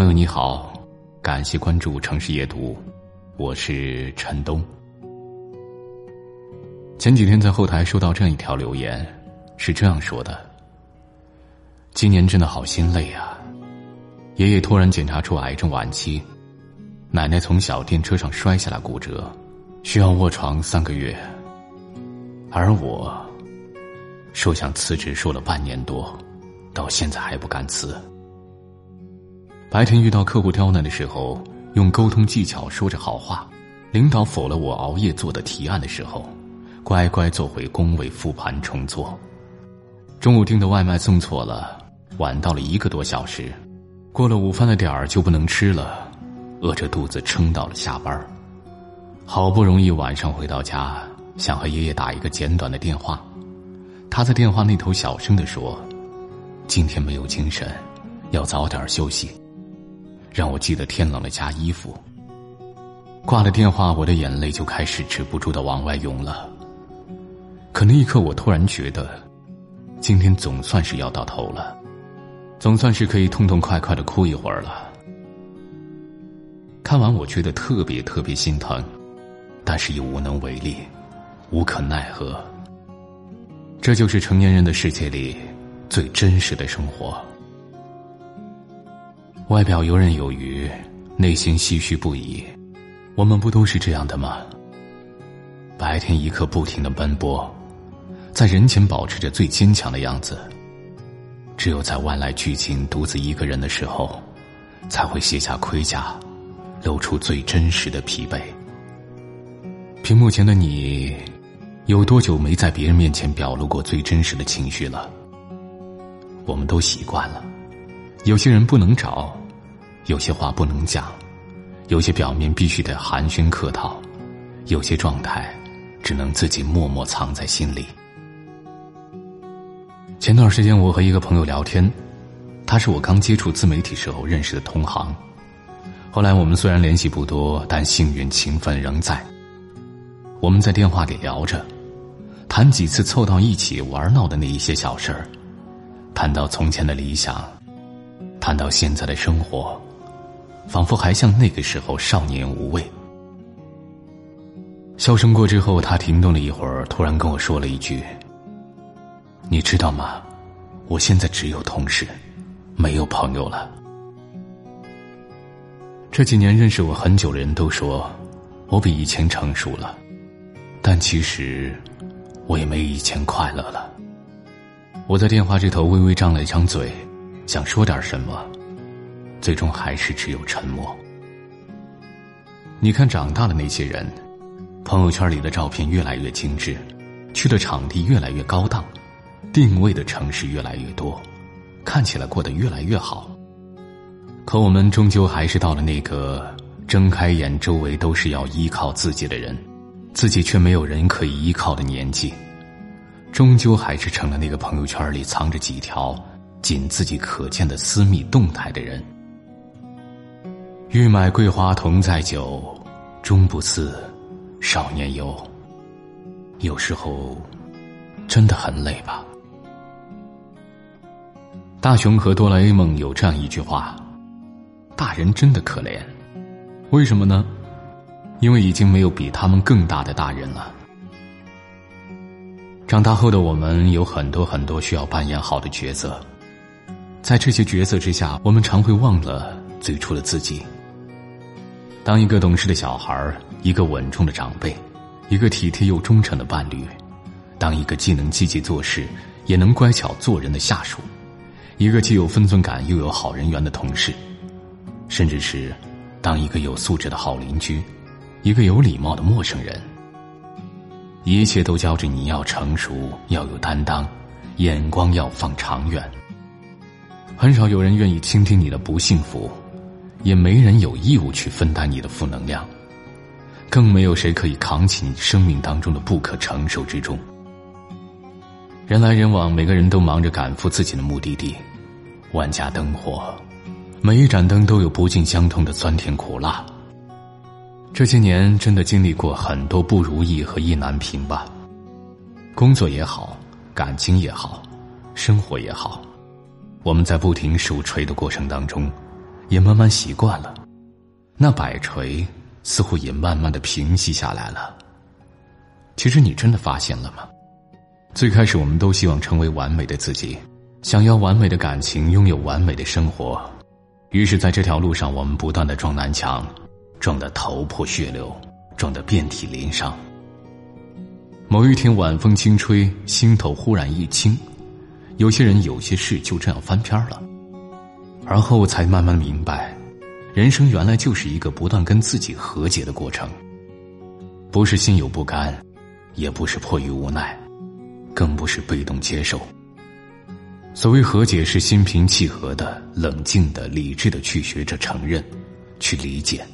朋友你好，感谢关注城市夜读，我是陈东。前几天在后台收到这样一条留言，是这样说的：今年真的好心累啊！爷爷突然检查出癌症晚期，奶奶从小电车上摔下来骨折，需要卧床三个月，而我说想辞职，说了半年多，到现在还不敢辞。白天遇到客户刁难的时候，用沟通技巧说着好话；领导否了我熬夜做的提案的时候，乖乖做回工位复盘重做。中午订的外卖送错了，晚到了一个多小时，过了午饭的点儿就不能吃了，饿着肚子撑到了下班。好不容易晚上回到家，想和爷爷打一个简短的电话，他在电话那头小声的说：“今天没有精神，要早点休息。”让我记得天冷了加衣服。挂了电话，我的眼泪就开始止不住的往外涌了。可那一刻，我突然觉得，今天总算是要到头了，总算是可以痛痛快快的哭一会儿了。看完，我觉得特别特别心疼，但是又无能为力，无可奈何。这就是成年人的世界里最真实的生活。外表游刃有余，内心唏嘘不已。我们不都是这样的吗？白天一刻不停的奔波，在人前保持着最坚强的样子。只有在万籁俱静、独自一个人的时候，才会卸下盔甲，露出最真实的疲惫。屏幕前的你，有多久没在别人面前表露过最真实的情绪了？我们都习惯了，有些人不能找。有些话不能讲，有些表面必须得寒暄客套，有些状态只能自己默默藏在心里。前段时间，我和一个朋友聊天，他是我刚接触自媒体时候认识的同行，后来我们虽然联系不多，但幸运情分仍在。我们在电话里聊着，谈几次凑到一起玩闹的那一些小事儿，谈到从前的理想，谈到现在的生活。仿佛还像那个时候少年无畏。笑声过之后，他停顿了一会儿，突然跟我说了一句：“你知道吗？我现在只有同事，没有朋友了。”这几年认识我很久的人都说，我比以前成熟了，但其实我也没以前快乐了。我在电话这头微微张了一张嘴，想说点什么。最终还是只有沉默。你看，长大的那些人，朋友圈里的照片越来越精致，去的场地越来越高档，定位的城市越来越多，看起来过得越来越好。可我们终究还是到了那个睁开眼，周围都是要依靠自己的人，自己却没有人可以依靠的年纪，终究还是成了那个朋友圈里藏着几条仅自己可见的私密动态的人。欲买桂花同载酒，终不似少年游。有时候，真的很累吧？大雄和哆啦 A 梦有这样一句话：“大人真的可怜，为什么呢？因为已经没有比他们更大的大人了。”长大后的我们有很多很多需要扮演好的角色，在这些角色之下，我们常会忘了最初的自己。当一个懂事的小孩一个稳重的长辈，一个体贴又忠诚的伴侣，当一个既能积极做事，也能乖巧做人的下属，一个既有分寸感又有好人缘的同事，甚至是当一个有素质的好邻居，一个有礼貌的陌生人，一切都教着你要成熟，要有担当，眼光要放长远。很少有人愿意倾听你的不幸福。也没人有义务去分担你的负能量，更没有谁可以扛起你生命当中的不可承受之重。人来人往，每个人都忙着赶赴自己的目的地，万家灯火，每一盏灯都有不尽相通的酸甜苦辣。这些年真的经历过很多不如意和意难平吧，工作也好，感情也好，生活也好，我们在不停数锤的过程当中。也慢慢习惯了，那摆锤似乎也慢慢的平息下来了。其实你真的发现了吗？最开始我们都希望成为完美的自己，想要完美的感情，拥有完美的生活，于是在这条路上，我们不断的撞南墙，撞得头破血流，撞得遍体鳞伤。某一天晚风轻吹，心头忽然一轻，有些人有些事就这样翻篇了。而后才慢慢明白，人生原来就是一个不断跟自己和解的过程，不是心有不甘，也不是迫于无奈。更不是被动接受。所谓和解，是心平气和的、冷静的、理智的去学着承认，去理解，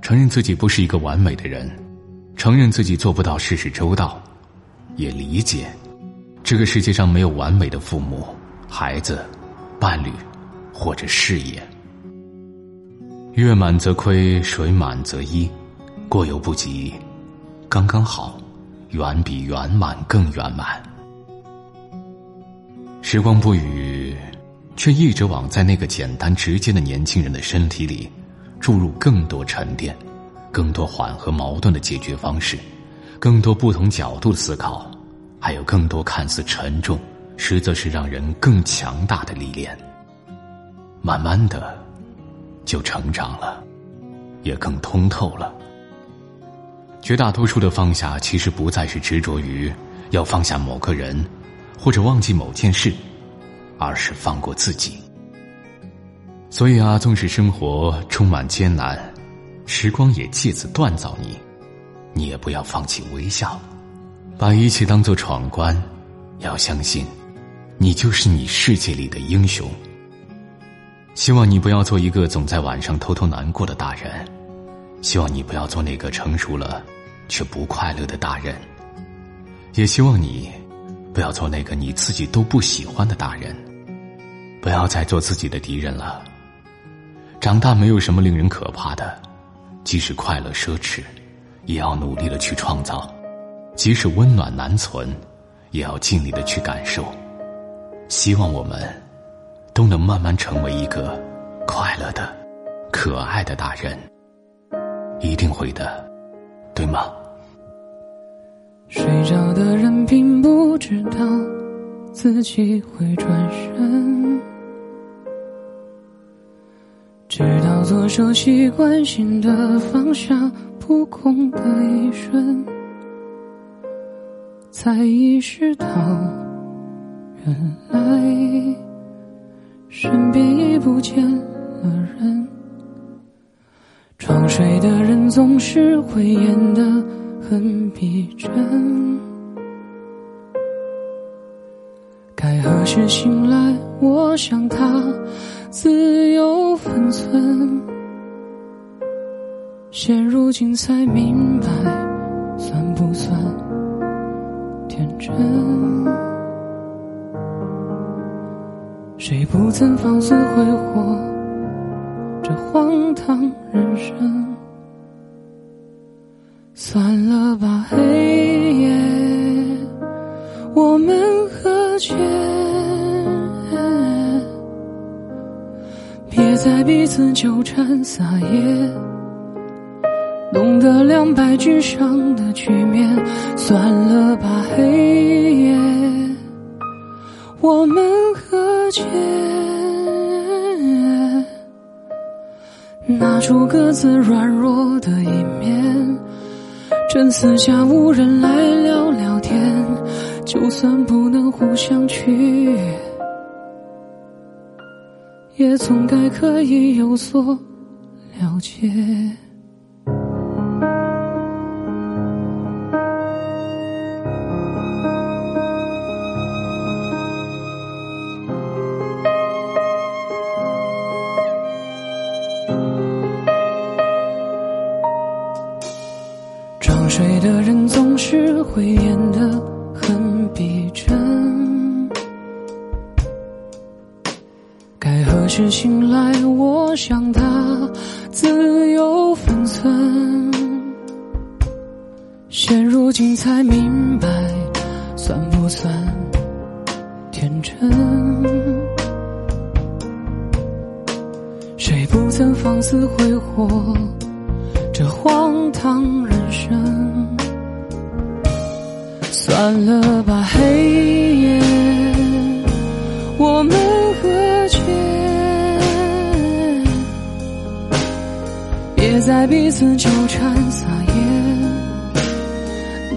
承认自己不是一个完美的人，承认自己做不到事事周到，也理解，这个世界上没有完美的父母、孩子、伴侣或者事业。月满则亏，水满则溢，过犹不及，刚刚好。远比圆满更圆满。时光不语，却一直往在那个简单直接的年轻人的身体里注入更多沉淀，更多缓和矛盾的解决方式，更多不同角度的思考，还有更多看似沉重，实则是让人更强大的历练。慢慢的，就成长了，也更通透了。绝大多数的放下，其实不再是执着于要放下某个人，或者忘记某件事，而是放过自己。所以啊，纵使生活充满艰难，时光也借此锻造你，你也不要放弃微笑，把一切当作闯关。要相信，你就是你世界里的英雄。希望你不要做一个总在晚上偷偷难过的大人。希望你不要做那个成熟了却不快乐的大人，也希望你不要做那个你自己都不喜欢的大人。不要再做自己的敌人了。长大没有什么令人可怕的，即使快乐奢侈，也要努力的去创造；即使温暖难存，也要尽力的去感受。希望我们都能慢慢成为一个快乐的、可爱的大人。一定会的，对吗？睡着的人并不知道自己会转身，直到左手习惯性的放下扑空的一瞬，才意识到，原来身边已不见了人。装睡的人总是会演得很逼真，该何时醒来？我想他自有分寸。现如今才明白，算不算天真？谁不曾放肆挥霍？这荒唐人生，算了吧，黑夜，我们和解，别再彼此纠缠撒野，弄得两败俱伤的局面。算了吧，黑夜，我们和间。拿出各自软弱的一面，趁四下无人来聊聊天。就算不能互相取悦，也总该可以有所了解。睡的人总是会演得很逼真，该何时醒来？我想他自有分寸。现如今才明白，算不算天真？谁不曾放肆挥霍这荒唐别再彼此纠缠撒野，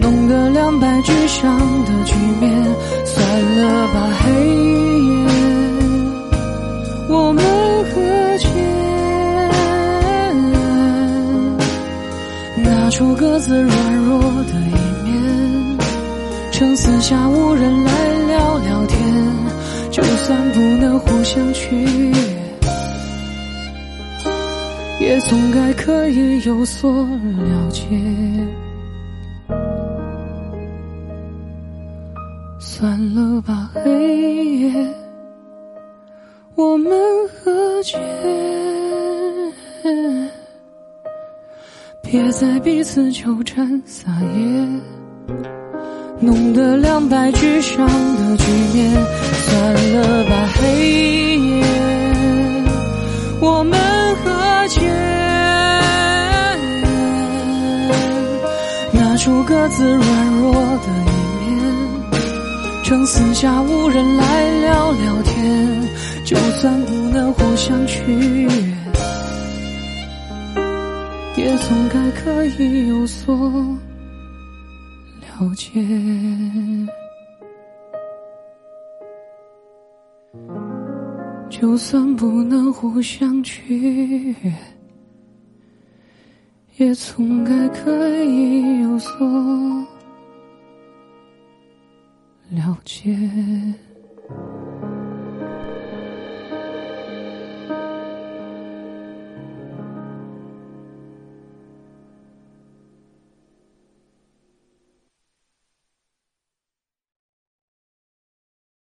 弄得两败俱伤的局面。算了吧，黑夜，我们和解，拿出各自软弱的一面，趁四下无人来聊聊天。就算不能互相取悦，也总该可以有所了解。算了吧，黑夜，我们和解，别再彼此纠缠撒野，弄得两败俱伤的局面。算了吧，黑夜，我们各自软弱的一面，趁四下无人来聊聊天。就算不能互相取悦，也总该可以有所了解。就算不能互相取悦，也总该可以有所了解。